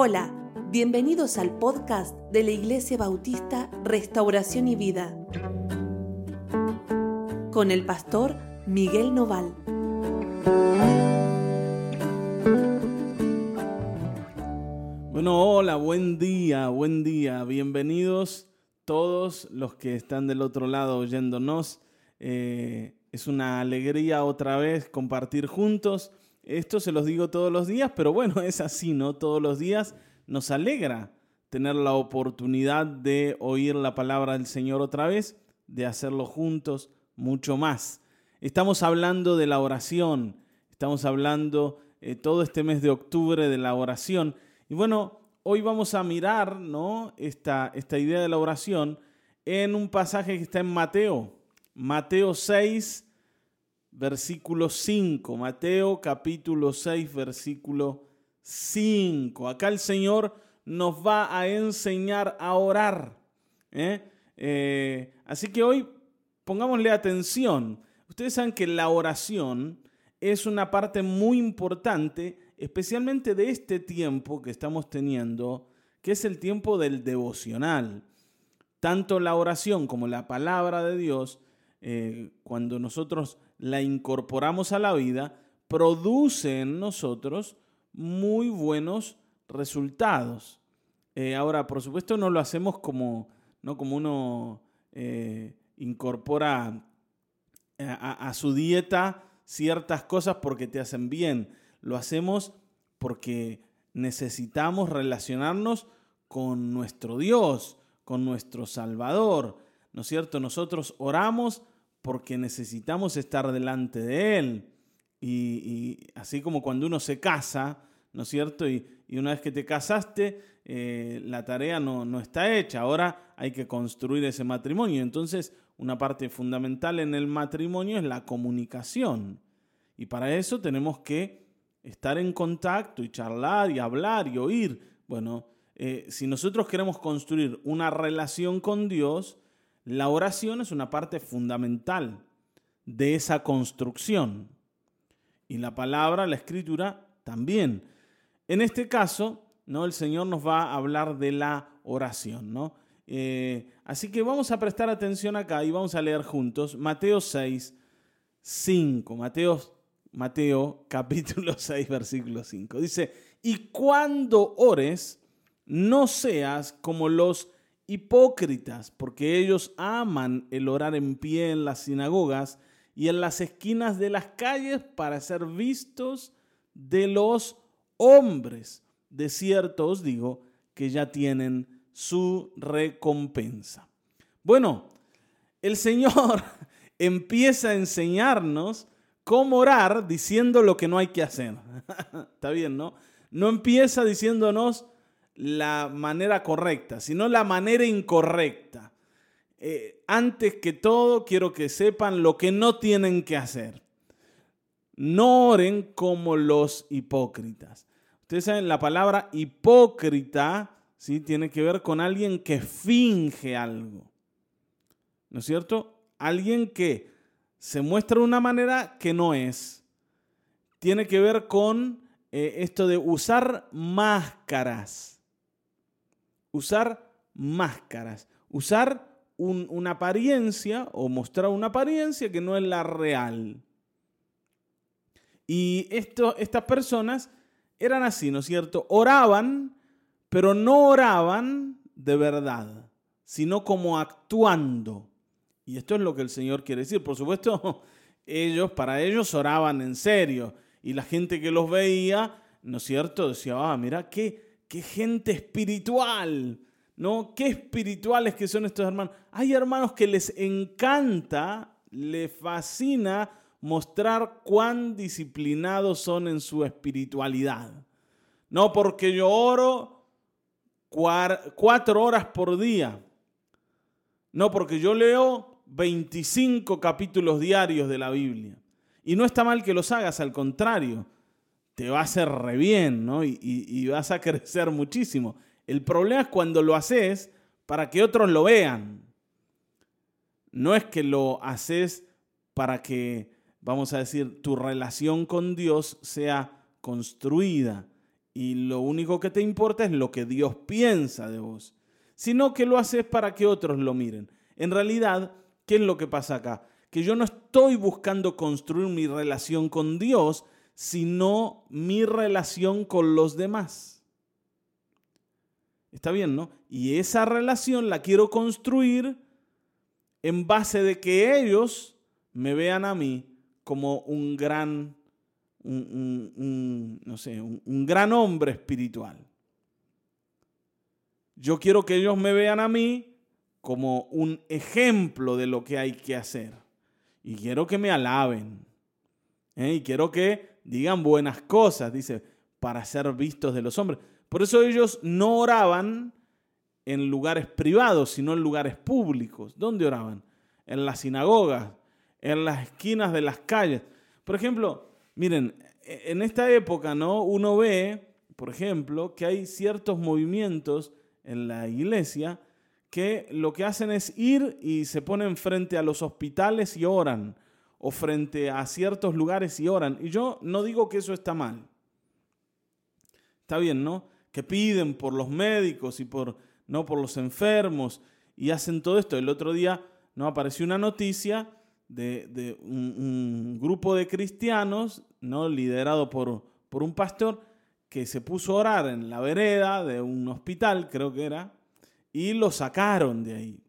Hola, bienvenidos al podcast de la Iglesia Bautista Restauración y Vida con el pastor Miguel Noval. Bueno, hola, buen día, buen día. Bienvenidos todos los que están del otro lado oyéndonos. Eh, es una alegría otra vez compartir juntos. Esto se los digo todos los días, pero bueno, es así, ¿no? Todos los días nos alegra tener la oportunidad de oír la palabra del Señor otra vez, de hacerlo juntos mucho más. Estamos hablando de la oración, estamos hablando eh, todo este mes de octubre de la oración. Y bueno, hoy vamos a mirar ¿no? esta, esta idea de la oración en un pasaje que está en Mateo, Mateo 6, versículo 5. Mateo capítulo 6, versículo 5. Acá el Señor nos va a enseñar a orar. ¿eh? Eh, así que hoy pongámosle atención. Ustedes saben que la oración es una parte muy importante, especialmente de este tiempo que estamos teniendo, que es el tiempo del devocional. Tanto la oración como la palabra de Dios, eh, cuando nosotros la incorporamos a la vida, produce en nosotros muy buenos resultados. Eh, ahora, por supuesto, no lo hacemos como, no como uno eh, incorpora a, a su dieta ciertas cosas porque te hacen bien. Lo hacemos porque necesitamos relacionarnos con nuestro Dios, con nuestro Salvador. ¿No es cierto? Nosotros oramos porque necesitamos estar delante de Él. Y, así como cuando uno se casa, ¿no es cierto? Y, una vez que te casaste, eh, la tarea no, no está hecha. Ahora hay que construir ese matrimonio. Entonces, una parte fundamental en el matrimonio es la comunicación. Y para eso tenemos que estar en contacto y charlar y hablar y oír. Bueno, eh, si nosotros queremos construir una relación con Dios, la oración es una parte fundamental de esa construcción. Y la palabra, la escritura, también. En este caso, ¿no? el Señor nos va a hablar de la oración. ¿no? Eh, así que vamos a prestar atención acá y vamos a leer juntos Mateo 6, 5. Mateo, Mateo capítulo 6, versículo 5. Dice, y cuando ores, no seas como los hipócritas, porque ellos aman el orar en pie en las sinagogas y en las esquinas de las calles para ser vistos de los hombres. De cierto os digo que ya tienen su recompensa. Bueno, el Señor empieza a enseñarnos cómo orar diciendo lo que no hay que hacer. Está bien, ¿no? No empieza diciéndonos la manera correcta, sino la manera incorrecta. Eh, antes que todo, quiero que sepan lo que no tienen que hacer. No oren como los hipócritas. Ustedes saben, la palabra hipócrita ¿sí? tiene que ver con alguien que finge algo. ¿No es cierto? Alguien que se muestra de una manera que no es. Tiene que ver con eh, esto de usar máscaras usar máscaras, usar una apariencia o mostrar una apariencia que no es la real. Y estas personas eran así, ¿no es cierto? Oraban, pero no oraban de verdad, sino como actuando. Y esto es lo que el Señor quiere decir. Por supuesto, ellos, para ellos oraban en serio. Y la gente que los veía, ¿no es cierto? Decía, ah, mira, qué, qué gente espiritual, ¿no? Qué espirituales que son estos hermanos. Hay hermanos que les encanta, les fascina mostrar cuán disciplinados son en su espiritualidad. No porque yo oro cuatro horas por día. No porque yo leo 25 capítulos diarios de la Biblia. Y no está mal que los hagas, al contrario te va a hacer re bien, ¿no? Y, vas a crecer muchísimo. El problema es cuando lo haces para que otros lo vean. No es que lo haces para que, vamos a decir, tu relación con Dios sea construida y lo único que te importa es lo que Dios piensa de vos, sino que lo haces para que otros lo miren. En realidad, ¿qué es lo que pasa acá? Que yo no estoy buscando construir mi relación con Dios, sino mi relación con los demás. Está bien, ¿no? Y esa relación la quiero construir en base de que ellos me vean a mí como un gran, no sé, un gran hombre espiritual. Yo quiero que ellos me vean a mí como un ejemplo de lo que hay que hacer. Y quiero que me alaben. ¿eh? Y quiero que digan buenas cosas, dice, para ser vistos de los hombres. Por eso ellos no oraban en lugares privados, sino en lugares públicos. ¿Dónde oraban? En las sinagogas, en las esquinas de las calles. Por ejemplo, miren, e, en esta época, ¿no? Uno ve, por ejemplo, que hay ciertos movimientos en la iglesia que lo que hacen es ir y se ponen frente a los hospitales y oran, o frente a ciertos lugares y oran. Y yo no digo que eso está mal. Está bien, ¿no? Que piden por los médicos y por, no por los enfermos y hacen todo esto. El otro día no apareció una noticia de, un, grupo de cristianos, ¿no? liderado por, por un pastor, que se puso a orar en la vereda de un hospital, creo que era, y lo sacaron de ahí.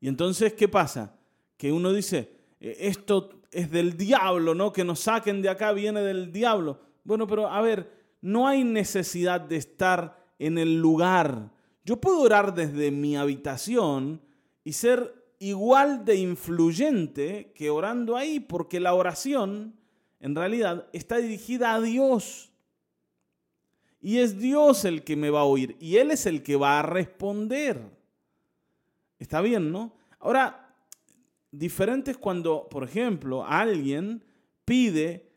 Y entonces, ¿qué pasa? Que uno dice, esto es del diablo, ¿no? Que nos saquen de acá viene del diablo. Bueno, pero a ver, no hay necesidad de estar en el lugar. Yo puedo orar desde mi habitación y ser igual de influyente que orando ahí, porque la oración en realidad está dirigida a Dios. Y es Dios el que me va a oír y Él es el que va a responder. Está bien, ¿no? Ahora, diferente es cuando, por ejemplo, alguien pide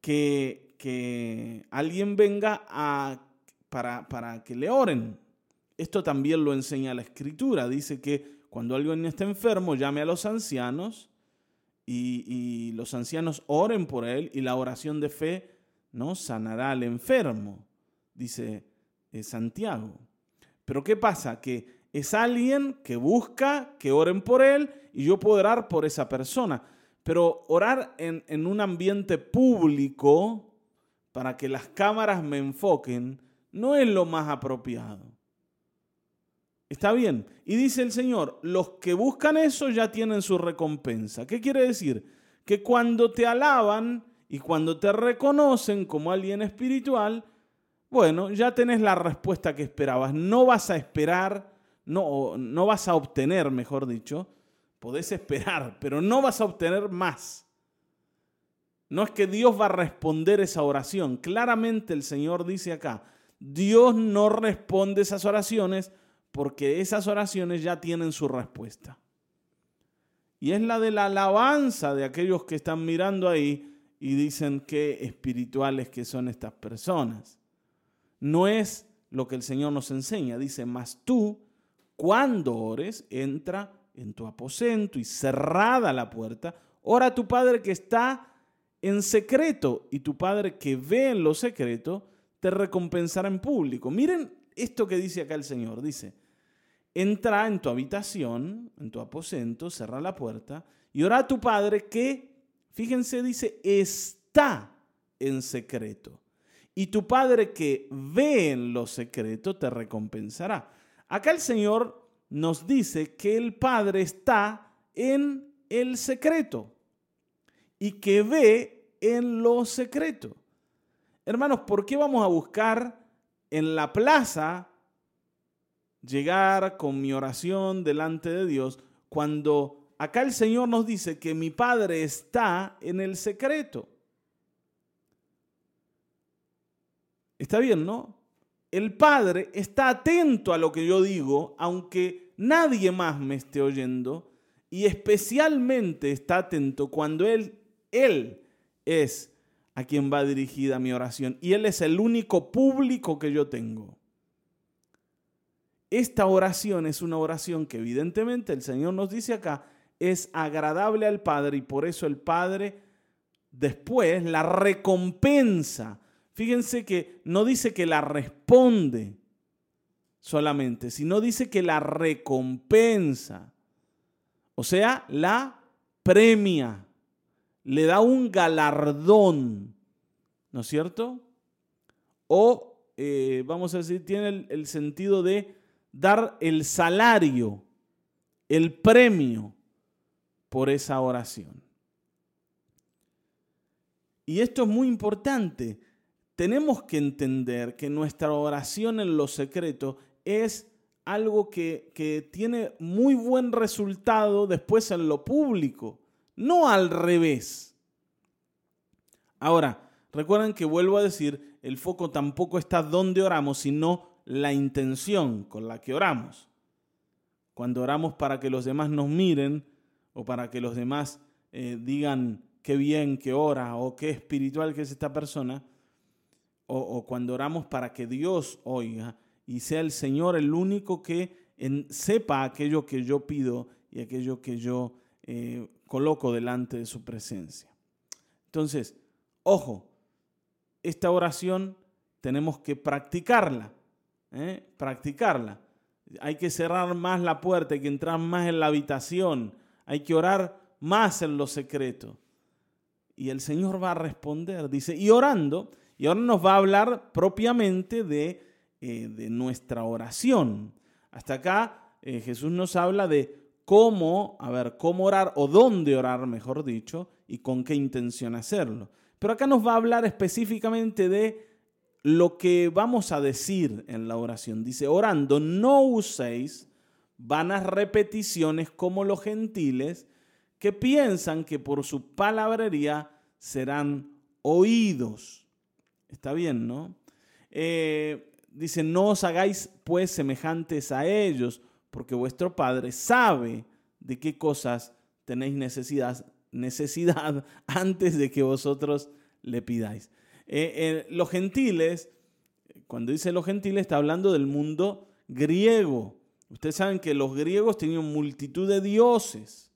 que, que alguien venga a, para, para que le oren. Esto también lo enseña la escritura. Dice que cuando alguien está enfermo, llame a los ancianos y, los ancianos oren por él y la oración de fe no sanará al enfermo, dice eh, Santiago. Pero ¿qué pasa? Que es alguien que busca que oren por él y yo puedo orar por esa persona. Pero orar en, en un ambiente público para que las cámaras me enfoquen no es lo más apropiado. Está bien. Y dice el Señor, los que buscan eso ya tienen su recompensa. ¿Qué quiere decir? Que cuando te alaban y cuando te reconocen como alguien espiritual, bueno, ya tenés la respuesta que esperabas. No vas a esperar, no, no vas a obtener, mejor dicho, podés esperar, pero no vas a obtener más. No es que Dios va a responder esa oración. Claramente el Señor dice acá, Dios no responde esas oraciones porque esas oraciones ya tienen su respuesta. Y es la de la alabanza de aquellos que están mirando ahí y dicen qué espirituales que son estas personas. No es lo que el Señor nos enseña. Dice, mas tú, cuando ores, entra en tu aposento y cerrada la puerta, ora a tu Padre que está en secreto y tu Padre que ve en lo secreto te recompensará en público. Miren esto que dice acá el Señor. Dice, entra en tu habitación, en tu aposento, cerra la puerta y ora a tu Padre que, fíjense, dice, está en secreto. Y tu Padre que ve en lo secreto te recompensará. Acá el Señor nos dice que el Padre está en el secreto y que ve en lo secreto. Hermanos, ¿por qué vamos a buscar en la plaza llegar con mi oración delante de Dios cuando acá el Señor nos dice que mi Padre está en el secreto. Está bien, ¿no? El Padre está atento a lo que yo digo, aunque nadie más me esté oyendo, y especialmente está atento cuando Él, Él es a quien va dirigida mi oración, y Él es el único público que yo tengo. Esta oración es una oración que evidentemente el Señor nos dice acá es agradable al Padre y por eso el Padre después la recompensa. Fíjense que no dice que la responde solamente, sino dice que la recompensa. O sea, la premia, le da un galardón, ¿no es cierto? O, eh, vamos a decir, tiene el sentido de dar el salario, el premio por esa oración. Y esto es muy importante. Tenemos que entender que nuestra oración en lo secreto es algo que, que, tiene muy buen resultado después en lo público, no al revés. Ahora, recuerden que vuelvo a decir, el foco tampoco está donde oramos, sino la intención con la que oramos. Cuando oramos para que los demás nos miren o para que los demás eh, digan qué bien que ora o qué espiritual que es esta persona, o, cuando oramos para que Dios oiga y sea el Señor el único que sepa aquello que yo pido y aquello que yo eh, coloco delante de su presencia. Entonces, ojo, esta oración tenemos que practicarla, ¿eh? practicarla. Hay que cerrar más la puerta, hay que entrar más en la habitación, hay que orar más en lo secreto. Y el Señor va a responder, dice, y orando, y ahora nos va a hablar propiamente de, eh, nuestra oración. Hasta acá eh, Jesús nos habla de cómo, a ver, cómo orar o dónde orar, mejor dicho, y con qué intención hacerlo. Pero acá nos va a hablar específicamente de lo que vamos a decir en la oración. Dice, orando, no uséis vanas repeticiones como los gentiles que piensan que por su palabrería serán oídos. Está bien, ¿no? Eh, dice, no os hagáis pues semejantes a ellos, porque vuestro Padre sabe de qué cosas tenéis necesidad, necesidad antes de que vosotros le pidáis. Eh, eh, los gentiles, cuando dice los gentiles, está hablando del mundo griego. Ustedes saben que los griegos tenían multitud de dioses,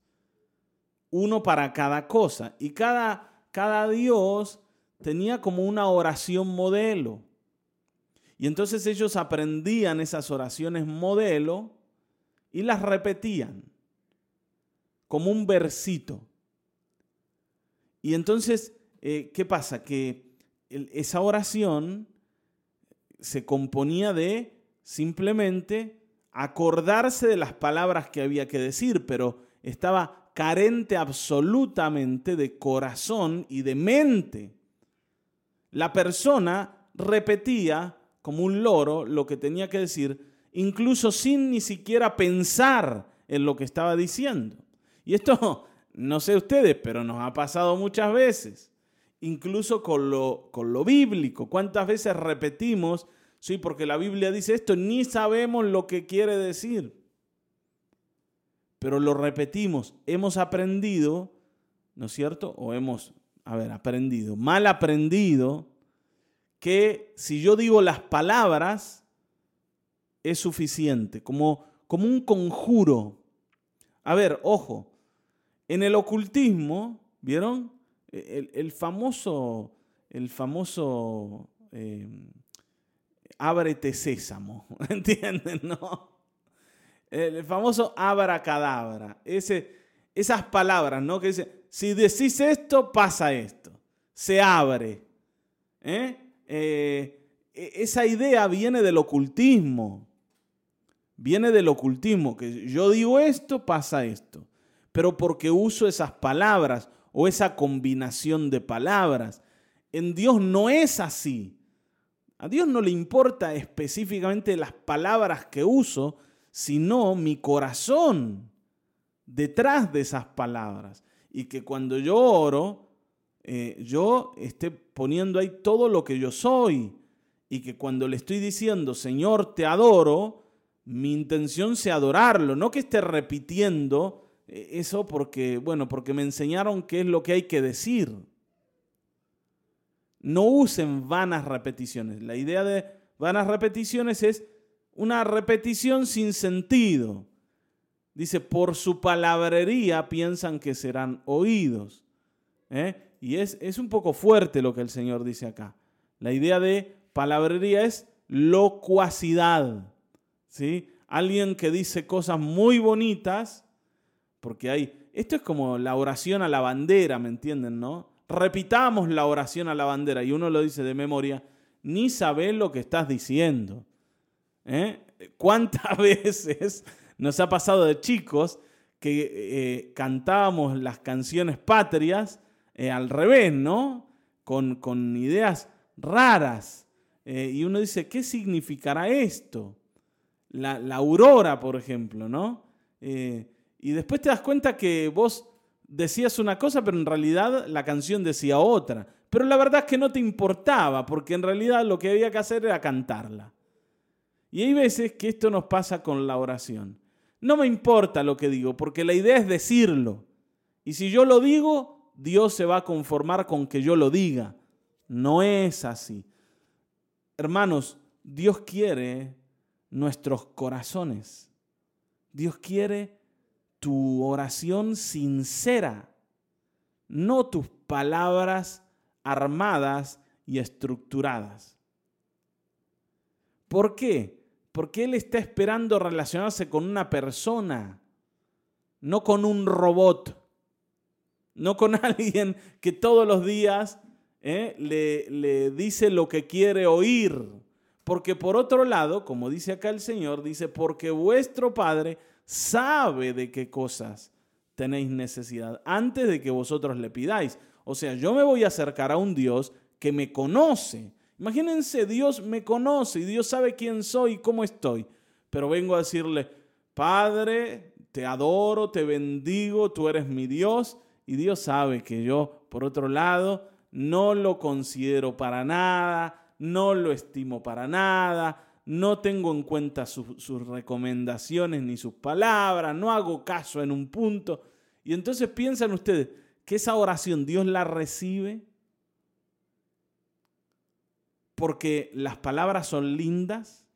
uno para cada cosa, y cada, cada dios tenía como una oración modelo. Y entonces ellos aprendían esas oraciones modelo y las repetían como un versito. Y entonces, eh, ¿qué pasa? Que esa oración se componía de simplemente acordarse de las palabras que había que decir, pero estaba carente absolutamente de corazón y de mente. La persona repetía como un loro lo que tenía que decir, incluso sin ni siquiera pensar en lo que estaba diciendo. Y esto, no sé ustedes, pero nos ha pasado muchas veces incluso con lo, con lo bíblico. ¿Cuántas veces repetimos, sí, porque la Biblia dice esto, ni sabemos lo que quiere decir? Pero lo repetimos, hemos aprendido, ¿no es cierto? O hemos, a ver, aprendido, mal aprendido, que si yo digo las palabras, es suficiente, como, como un conjuro. A ver, ojo, en el ocultismo, ¿vieron? el, famoso, el famoso eh, ábrete sésamo, ¿entienden? No? El famoso abracadabra, ese, esas palabras, ¿no? Que dice, si decís esto, pasa esto, se abre. ¿eh? Eh, e, esa idea viene del ocultismo, viene del ocultismo, que yo digo esto, pasa esto, pero porque uso esas palabras o esa combinación de palabras. En Dios no es así. A Dios no le importa específicamente las palabras que uso, sino mi corazón detrás de esas palabras. Y que cuando yo oro, eh, yo esté poniendo ahí todo lo que yo soy. Y que cuando le estoy diciendo, Señor, te adoro, mi intención sea adorarlo, no que esté repitiendo e, eso porque, bueno, porque me enseñaron qué es lo que hay que decir. No usen vanas repeticiones. La idea de vanas repeticiones es una repetición sin sentido. Dice, por su palabrería piensan que serán oídos. ¿eh? Y es, es un poco fuerte lo que el Señor dice acá. La idea de palabrería es locuacidad. ¿sí? Alguien que dice cosas muy bonitas, porque hay, esto es como la oración a la bandera, ¿me entienden? ¿no? Repitamos la oración a la bandera y uno lo dice de memoria, ni sabes lo que estás diciendo. ¿eh? ¿Cuántas veces nos ha pasado de chicos que eh, cantábamos las canciones patrias eh, al revés, ¿no? Con, con ideas raras. Eh, y uno dice, ¿qué significará esto? La, aurora, por ejemplo, ¿no? y después te das cuenta que vos decías una cosa, pero en realidad la canción decía otra. Pero la verdad es que no te importaba, porque en realidad lo que había que hacer era cantarla. Y hay veces que esto nos pasa con la oración. No me importa lo que digo, porque la idea es decirlo. Y si yo lo digo, Dios se va a conformar con que yo lo diga. No es así. Hermanos, Dios quiere nuestros corazones. Dios quiere tu oración sincera, no tus palabras armadas y estructuradas. ¿Por qué? Porque Él está esperando relacionarse con una persona, no con un robot, no con alguien que todos los días eh, le, le dice lo que quiere oír. Porque por otro lado, como dice acá el Señor, dice, porque vuestro Padre sabe de qué cosas tenéis necesidad antes de que vosotros le pidáis. O sea, yo me voy a acercar a un Dios que me conoce, Imagínense, Dios me conoce y Dios sabe quién soy y cómo estoy. Pero vengo a decirle, Padre, te adoro, te bendigo, tú eres mi Dios. Y Dios sabe que yo, por otro lado, no lo considero para nada, no lo estimo para nada, no tengo en cuenta sus recomendaciones ni sus palabras, no hago caso en un punto. Y entonces piensan ustedes que esa oración Dios la recibe porque las palabras son lindas.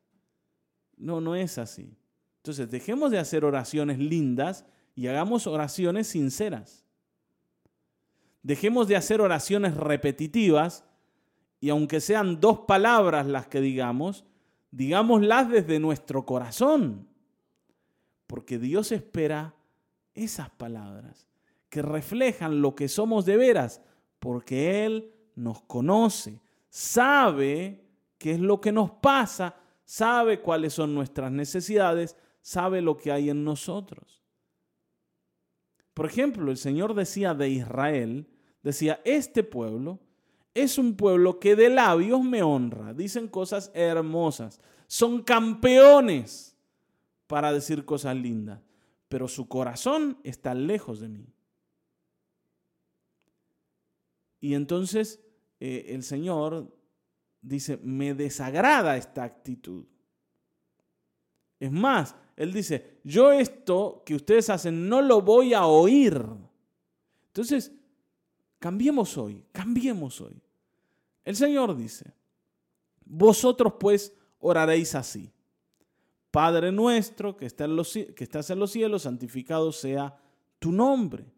No, no es así. Entonces, dejemos de hacer oraciones lindas y hagamos oraciones sinceras. Dejemos de hacer oraciones repetitivas y aunque sean dos palabras las que digamos, digámoslas desde nuestro corazón. Porque Dios espera esas palabras que reflejan lo que somos de veras, porque Él nos conoce, sabe qué es lo que nos pasa, sabe cuáles son nuestras necesidades, sabe lo que hay en nosotros. Por ejemplo, el Señor decía de Israel, decía, este pueblo es un pueblo que de labios me honra, dicen cosas hermosas, son campeones para decir cosas lindas, pero su corazón está lejos de mí. Y entonces eh, el Señor dice, me desagrada esta actitud. Es más, Él dice, yo esto que ustedes hacen no lo voy a oír. Entonces, cambiemos hoy, cambiemos hoy. El Señor dice, vosotros pues oraréis así. Padre nuestro que, que estás en los cielos, santificado sea tu nombre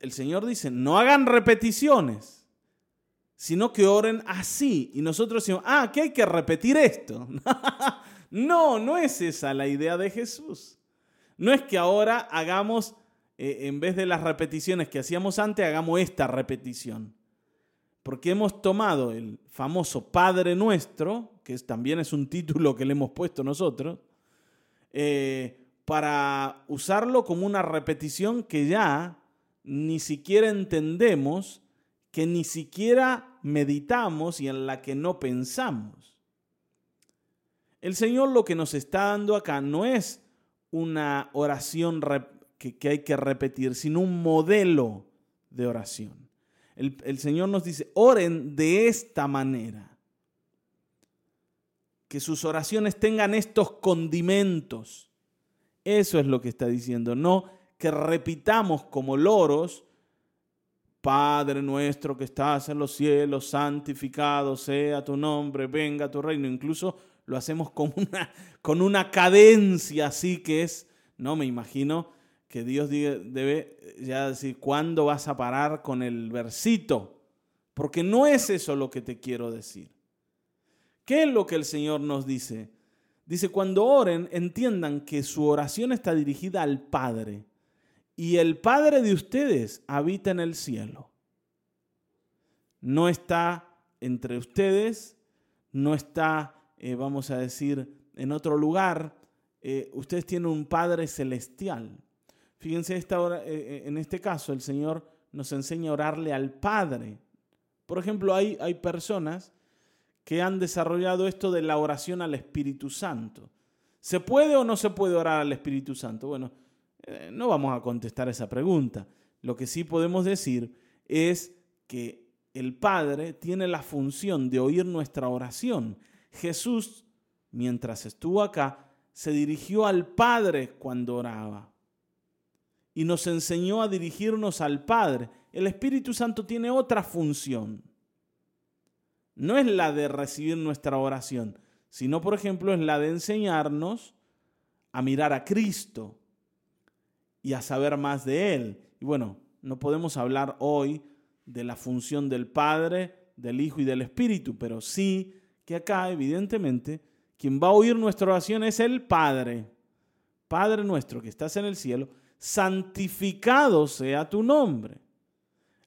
El Señor dice, no hagan repeticiones, sino que oren así. Y nosotros decimos, ah, que hay que repetir esto. no, no es esa la idea de Jesús. No es que ahora hagamos, eh, en vez de las repeticiones que hacíamos antes, hagamos esta repetición. Porque hemos tomado el famoso Padre Nuestro, que también es un título que le hemos puesto nosotros, eh, para usarlo como una repetición que ya ni siquiera entendemos, que ni siquiera meditamos y en la que no pensamos. El Señor lo que nos está dando acá no es una oración que, hay que repetir, sino un modelo de oración. El, el Señor nos dice, oren de esta manera. que sus oraciones tengan estos condimentos. Eso es lo que está diciendo, no que repitamos como loros, Padre nuestro que estás en los cielos, santificado sea tu nombre, venga tu reino. Incluso lo hacemos con una, con una cadencia así que es, no me imagino que Dios debe ya decir, ¿cuándo vas a parar con el versito? Porque no es eso lo que te quiero decir. ¿Qué es lo que el Señor nos dice? Dice, cuando oren, entiendan que su oración está dirigida al Padre y el Padre de ustedes habita en el cielo. No está entre ustedes, no está, eh, vamos a decir, en otro lugar. Eh, ustedes tienen un Padre celestial. Fíjense esta hora, eh, en este caso, el Señor nos enseña a orarle al Padre. Por ejemplo, hay, hay personas que han desarrollado esto de la oración al Espíritu Santo. ¿Se puede o no se puede orar al Espíritu Santo? Bueno, eh, no vamos a contestar esa pregunta. Lo que sí podemos decir es que el Padre tiene la función de oír nuestra oración. Jesús, mientras estuvo acá, se dirigió al Padre cuando oraba y nos enseñó a dirigirnos al Padre. El Espíritu Santo tiene otra función no es la de recibir nuestra oración, sino, por ejemplo, es la de enseñarnos a mirar a Cristo y a saber más de Él. Y bueno, no podemos hablar hoy de la función del Padre, del Hijo y del Espíritu, pero sí que acá, evidentemente, quien va a oír nuestra oración es el Padre. Padre nuestro que estás en el cielo, santificado sea tu nombre.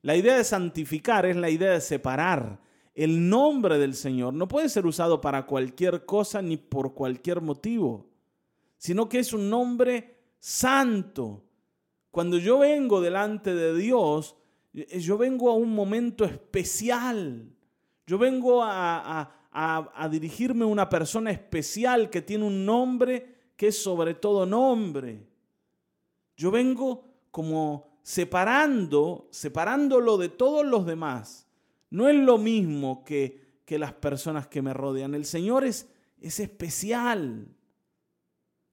La idea de santificar es la idea de separar, el nombre del Señor no puede ser usado para cualquier cosa ni por cualquier motivo, sino que es un nombre santo. Cuando yo vengo delante de Dios, eh, yo vengo a un momento especial. Yo vengo a, dirigirme a una persona especial que tiene un nombre que es sobre todo nombre. Yo vengo como separando, separándolo de todos los demás no es lo mismo que, que las personas que me rodean. El Señor es, es especial.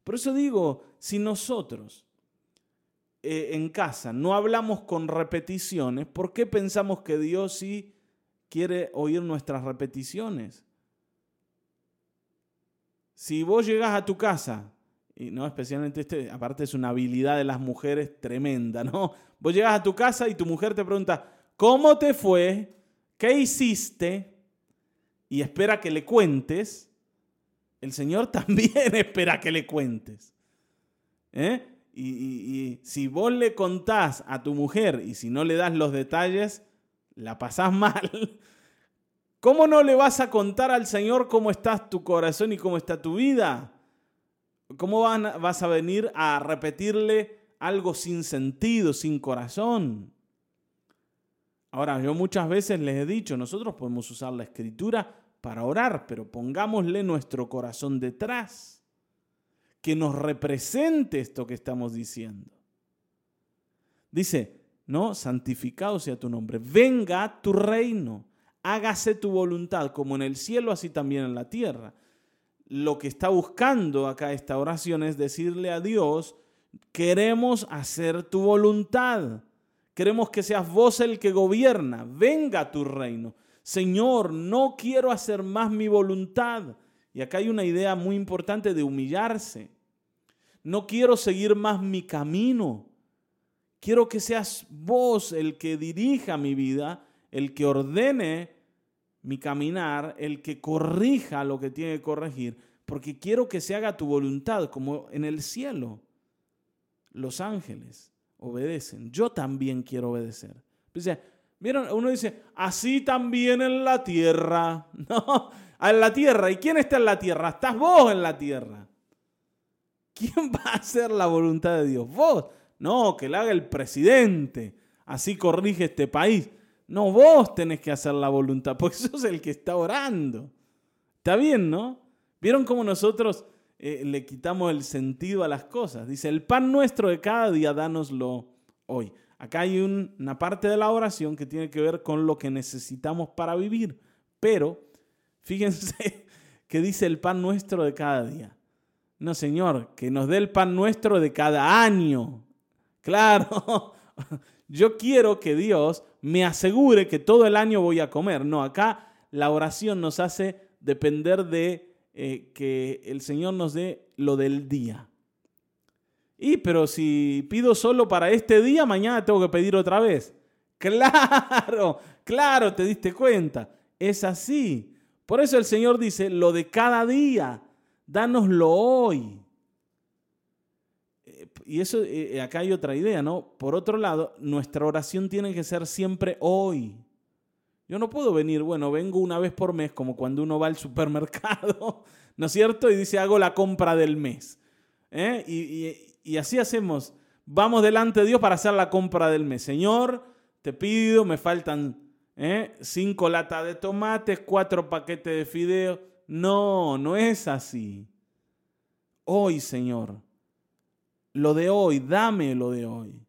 Por eso digo, si nosotros eh, en casa no hablamos con repeticiones, ¿por qué pensamos que Dios sí quiere oír nuestras repeticiones? Si vos llegas a tu casa, y no especialmente este, aparte es una habilidad de las mujeres tremenda, ¿no? Vos llegas a tu casa y tu mujer te pregunta, ¿cómo te fue? ¿qué hiciste? Y espera que le cuentes. El Señor también espera que le cuentes. ¿Eh? Y, y, si vos le contás a tu mujer y si no le das los detalles, la pasás mal. ¿Cómo no le vas a contar al Señor cómo está tu corazón y cómo está tu vida? ¿Cómo vas a venir a repetirle algo sin sentido, sin corazón? Ahora, yo muchas veces les he dicho, nosotros podemos usar la escritura para orar, pero pongámosle nuestro corazón detrás, que nos represente esto que estamos diciendo. Dice, no, santificado sea tu nombre, venga tu reino, hágase tu voluntad, como en el cielo, así también en la tierra. Lo que está buscando acá esta oración es decirle a Dios, queremos hacer tu voluntad. Queremos que seas vos el que gobierna. Venga tu reino. Señor, no quiero hacer más mi voluntad. Y acá hay una idea muy importante de humillarse. No quiero seguir más mi camino. Quiero que seas vos el que dirija mi vida, el que ordene mi caminar, el que corrija lo que tiene que corregir, porque quiero que se haga tu voluntad como en el cielo. Los ángeles obedecen. Yo también quiero obedecer. Dice, ¿vieron? Uno dice, así también en la tierra. No, en la tierra. ¿Y quién está en la tierra? Estás vos en la tierra. ¿Quién va a hacer la voluntad de Dios? Vos. No, que la haga el presidente. Así corrige este país. No, vos tenés que hacer la voluntad, porque sos el que está orando. Está bien, ¿no? ¿Vieron cómo nosotros eh, le quitamos el sentido a las cosas. Dice, el pan nuestro de cada día, dánoslo hoy. Acá hay una parte de la oración que tiene que ver con lo que necesitamos para vivir. Pero fíjense que dice el pan nuestro de cada día. No, Señor, que nos dé el pan nuestro de cada año. Claro, yo quiero que Dios me asegure que todo el año voy a comer. No, acá la oración nos hace depender de eh, que el Señor nos dé lo del día. Y pero si pido solo para este día, mañana tengo que pedir otra vez. Claro, claro, te diste cuenta. Es así. Por eso el Señor dice, lo de cada día, dánoslo hoy. Eh, y eso, eh, acá hay otra idea, ¿no? Por otro lado, nuestra oración tiene que ser siempre hoy. Yo no puedo venir, bueno, vengo una vez por mes, como cuando uno va al supermercado, ¿no es cierto? Y dice, hago la compra del mes. ¿eh? Y así hacemos. Vamos delante de Dios para hacer la compra del mes. Señor, te pido, me faltan ¿eh? cinco latas de tomates, cuatro paquetes de fideos. No, no es así. Hoy, Señor, lo de hoy, dame lo de hoy.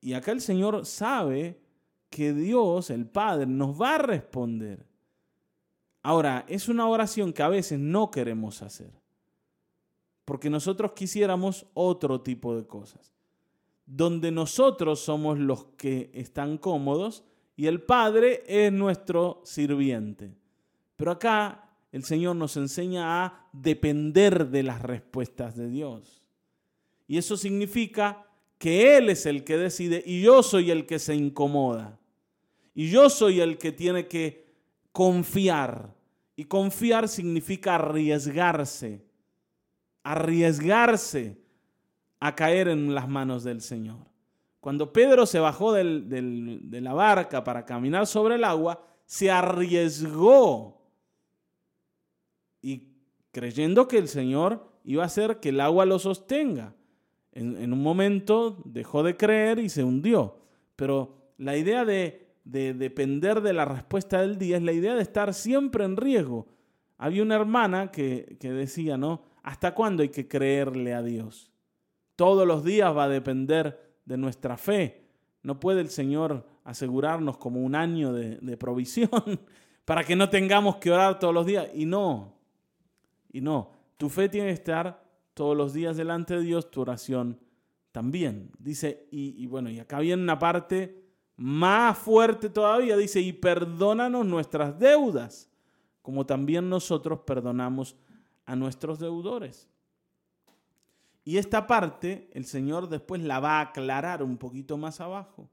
Y acá el Señor sabe que Dios, el Padre, nos va a responder. Ahora, es una oración que a veces no queremos hacer, porque nosotros quisiéramos otro tipo de cosas donde nosotros somos los que están cómodos y el Padre es nuestro sirviente. Pero acá el Señor nos enseña a depender de las respuestas de Dios. Y eso significa que Él es el que decide y yo soy el que se incomoda. Y yo soy el que tiene que confiar. Y confiar significa arriesgarse. Arriesgarse a caer en las manos del Señor. Cuando Pedro se bajó de la barca para caminar sobre el agua, se arriesgó y creyendo que el Señor iba a hacer que el agua lo sostenga. En, un momento dejó de creer y se hundió. Pero la idea de, depender de la respuesta del día es la idea de estar siempre en riesgo. Había una hermana que, que decía, ¿no? ¿Hasta cuándo hay que creerle a Dios? todos los días va a depender de nuestra fe. No puede el Señor asegurarnos como un año de, provisión para que no tengamos que orar todos los días. Y no, y no, tu fe tiene que estar todos los días delante de Dios, tu oración también. Dice, y, y bueno, y acá viene una parte más fuerte todavía, dice, y perdónanos nuestras deudas, como también nosotros perdonamos a nuestros deudores. Y esta parte el Señor después la va a aclarar un poquito más abajo.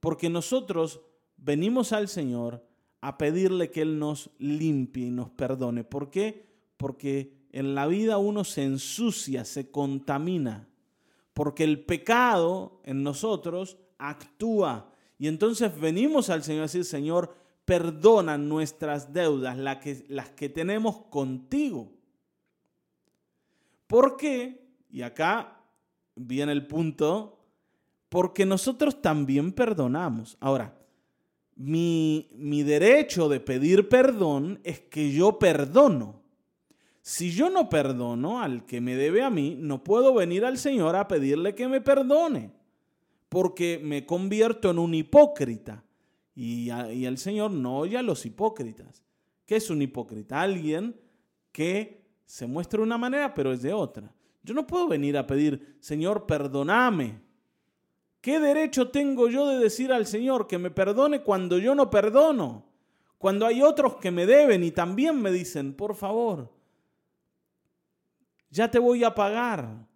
Porque nosotros venimos al Señor a pedirle que Él nos limpie y nos perdone. ¿Por qué? Porque en la vida uno se ensucia, se contamina. Porque el pecado en nosotros actúa. Y entonces venimos al Señor a decir, Señor, perdona nuestras deudas, las que, las que tenemos contigo. ¿Por qué? Y acá viene el punto, porque nosotros también perdonamos. Ahora, mi, mi derecho de pedir perdón es que yo perdono. Si yo no perdono al que me debe a mí, no puedo venir al Señor a pedirle que me perdone, porque me convierto en un hipócrita. Y, y el Señor no oye a los hipócritas. ¿Qué es un hipócrita? Alguien que se muestra de una manera, pero es de otra. Yo no puedo venir a pedir, Señor, perdóname. ¿Qué derecho tengo yo de decir al Señor que me perdone cuando yo no perdono? Cuando hay otros que me deben y también me dicen, por favor, ya te voy a pagar,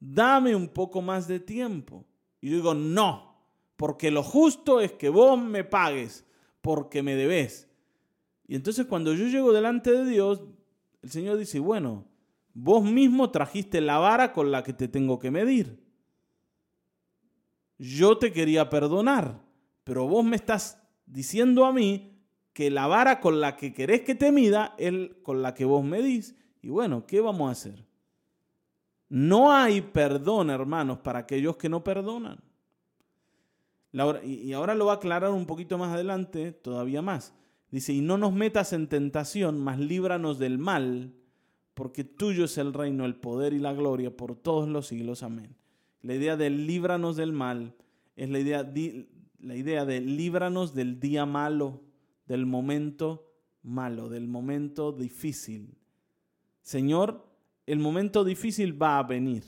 dame un poco más de tiempo. Y yo digo, no, porque lo justo es que vos me pagues porque me debes. Y entonces cuando yo llego delante de Dios, el Señor dice, bueno, vos mismo trajiste la vara con la que te tengo que medir. Yo te quería perdonar, pero vos me estás diciendo a mí que la vara con la que querés que te mida es con la que vos medís. Y bueno, ¿qué vamos a hacer? No hay perdón, hermanos, para aquellos que no perdonan. Y ahora lo va a aclarar un poquito más adelante, todavía más. Dice, y no nos metas en tentación, mas líbranos del mal, porque tuyo es el reino, el poder y la gloria por todos los siglos. Amén. La idea de líbranos del mal es la idea, la idea de líbranos del día malo, del momento malo, del momento difícil. Señor, el momento difícil va a venir,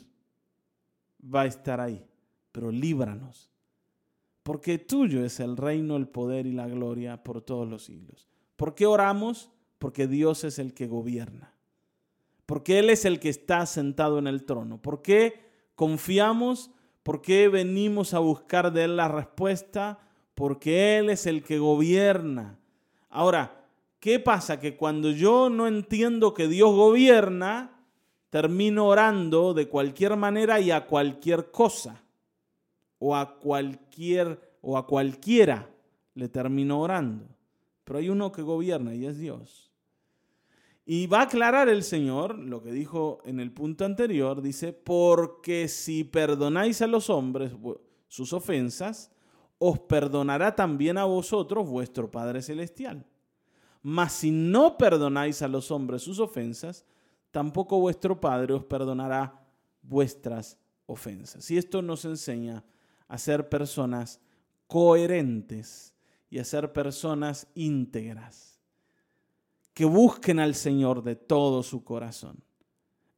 va a estar ahí, pero líbranos, porque tuyo es el reino, el poder y la gloria por todos los siglos. ¿Por qué oramos? Porque Dios es el que gobierna, porque Él es el que está sentado en el trono. ¿Por qué confiamos? ¿Por qué venimos a buscar de Él la respuesta? Porque Él es el que gobierna. Ahora, ¿qué pasa? Que cuando yo no entiendo que Dios gobierna, termino orando de cualquier manera y a cualquier cosa. O a cualquier o a cualquiera le termino orando. Pero hay uno que gobierna y es Dios. Y va a aclarar el Señor lo que dijo en el punto anterior, dice, porque si perdonáis a los hombres sus ofensas, os perdonará también a vosotros vuestro Padre Celestial. Mas si no perdonáis a los hombres sus ofensas, tampoco vuestro Padre os perdonará vuestras ofensas. Y esto nos enseña a ser personas coherentes y a ser personas íntegras, que busquen al Señor de todo su corazón.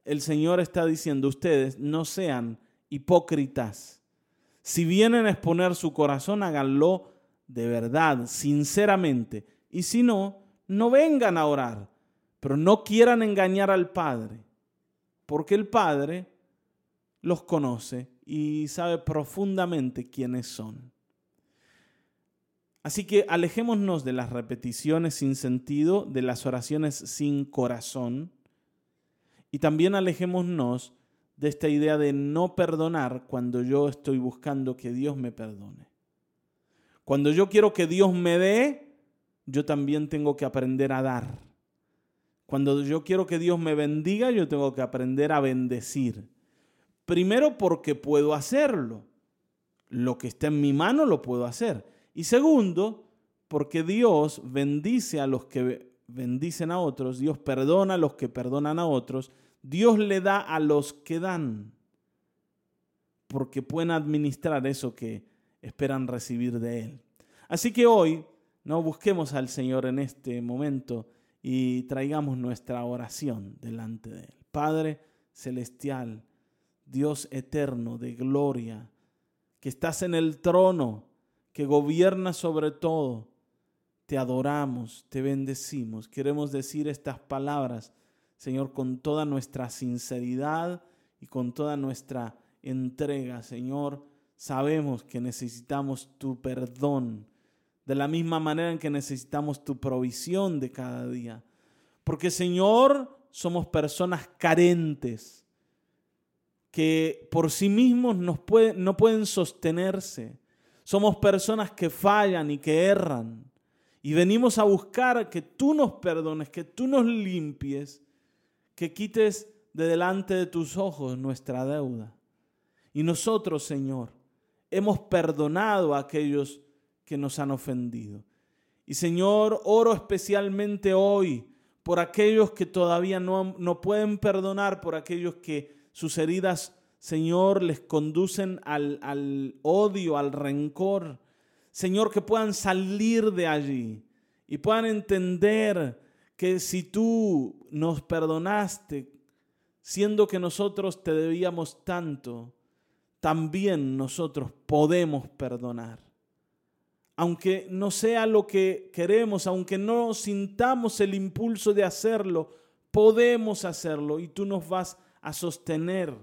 El Señor está diciendo, ustedes no sean hipócritas. Si vienen a exponer su corazón, háganlo de verdad, sinceramente. Y si no, no vengan a orar, pero no quieran engañar al Padre, porque el Padre los conoce y sabe profundamente quiénes son. Así que alejémonos de las repeticiones sin sentido, de las oraciones sin corazón, y también alejémonos de esta idea de no perdonar cuando yo estoy buscando que Dios me perdone. Cuando yo quiero que Dios me dé, yo también tengo que aprender a dar. Cuando yo quiero que Dios me bendiga, yo tengo que aprender a bendecir. Primero porque puedo hacerlo. Lo que está en mi mano lo puedo hacer. Y segundo, porque Dios bendice a los que bendicen a otros, Dios perdona a los que perdonan a otros, Dios le da a los que dan, porque pueden administrar eso que esperan recibir de Él. Así que hoy no busquemos al Señor en este momento y traigamos nuestra oración delante de Él. Padre Celestial, Dios eterno de gloria, que estás en el trono, que gobierna sobre todo, te adoramos, te bendecimos. Queremos decir estas palabras, Señor, con toda nuestra sinceridad y con toda nuestra entrega, Señor. Sabemos que necesitamos tu perdón de la misma manera en que necesitamos tu provisión de cada día. Porque Señor, somos personas carentes que por sí mismos no pueden sostenerse. Somos personas que fallan y que erran. Y venimos a buscar que tú nos perdones, que tú nos limpies, que quites de delante de tus ojos nuestra deuda. Y nosotros, Señor, hemos perdonado a aquellos que nos han ofendido. Y Señor, oro especialmente hoy por aquellos que todavía no, no pueden perdonar, por aquellos que sus heridas, Señor, les conducen al, odio, al rencor. Señor, que puedan salir de allí y puedan entender que si tú nos perdonaste, siendo que nosotros te debíamos tanto, también nosotros podemos perdonar aunque no sea lo que queremos, aunque no sintamos el impulso de hacerlo, podemos hacerlo y tú nos vas a sostener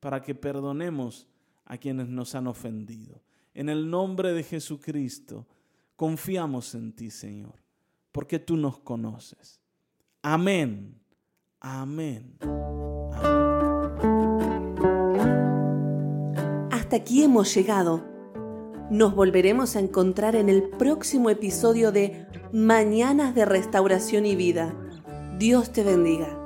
para que perdonemos a quienes nos han ofendido. En el nombre de Jesucristo, confiamos en ti, Señor, porque tú nos conoces. Amén. Amén. Hasta aquí hemos llegado nos volveremos a encontrar en el próximo episodio de Mañanas de Restauración y Vida. Dios te bendiga.